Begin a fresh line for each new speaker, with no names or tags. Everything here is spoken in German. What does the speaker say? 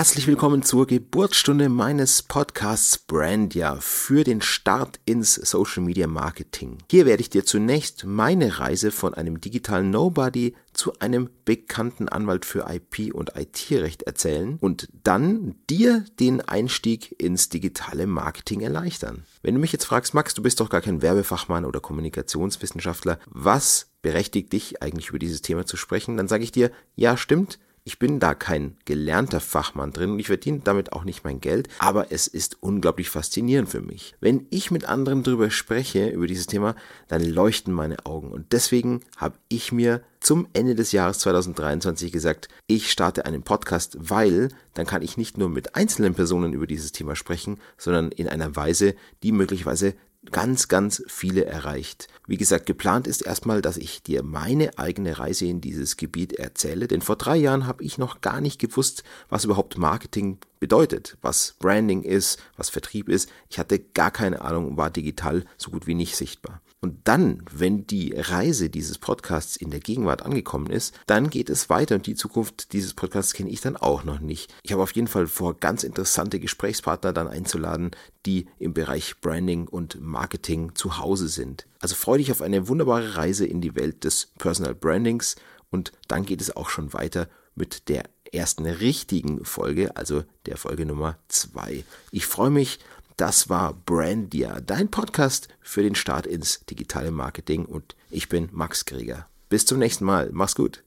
Herzlich willkommen zur Geburtsstunde meines Podcasts Brandia für den Start ins Social Media Marketing. Hier werde ich dir zunächst meine Reise von einem digitalen Nobody zu einem bekannten Anwalt für IP und IT-Recht erzählen und dann dir den Einstieg ins digitale Marketing erleichtern. Wenn du mich jetzt fragst, Max, du bist doch gar kein Werbefachmann oder Kommunikationswissenschaftler, was berechtigt dich eigentlich über dieses Thema zu sprechen, dann sage ich dir, ja stimmt, ich bin da kein gelernter Fachmann drin und ich verdiene damit auch nicht mein Geld, aber es ist unglaublich faszinierend für mich. Wenn ich mit anderen darüber spreche, über dieses Thema, dann leuchten meine Augen und deswegen habe ich mir zum Ende des Jahres 2023 gesagt, ich starte einen Podcast, weil dann kann ich nicht nur mit einzelnen Personen über dieses Thema sprechen, sondern in einer Weise, die möglicherweise ganz, ganz viele erreicht. Wie gesagt, geplant ist erstmal, dass ich dir meine eigene Reise in dieses Gebiet erzähle, denn vor drei Jahren habe ich noch gar nicht gewusst, was überhaupt Marketing bedeutet, was Branding ist, was Vertrieb ist. Ich hatte gar keine Ahnung und war digital so gut wie nicht sichtbar. Und dann, wenn die Reise dieses Podcasts in der Gegenwart angekommen ist, dann geht es weiter und die Zukunft dieses Podcasts kenne ich dann auch noch nicht. Ich habe auf jeden Fall vor, ganz interessante Gesprächspartner dann einzuladen, die im Bereich Branding und Marketing zu Hause sind. Also freue dich auf eine wunderbare Reise in die Welt des Personal Brandings und dann geht es auch schon weiter mit der ersten richtigen Folge, also der Folge Nummer zwei. Ich freue mich das war Brandia, dein Podcast für den Start ins digitale Marketing und ich bin Max Krieger. Bis zum nächsten Mal. Mach's gut.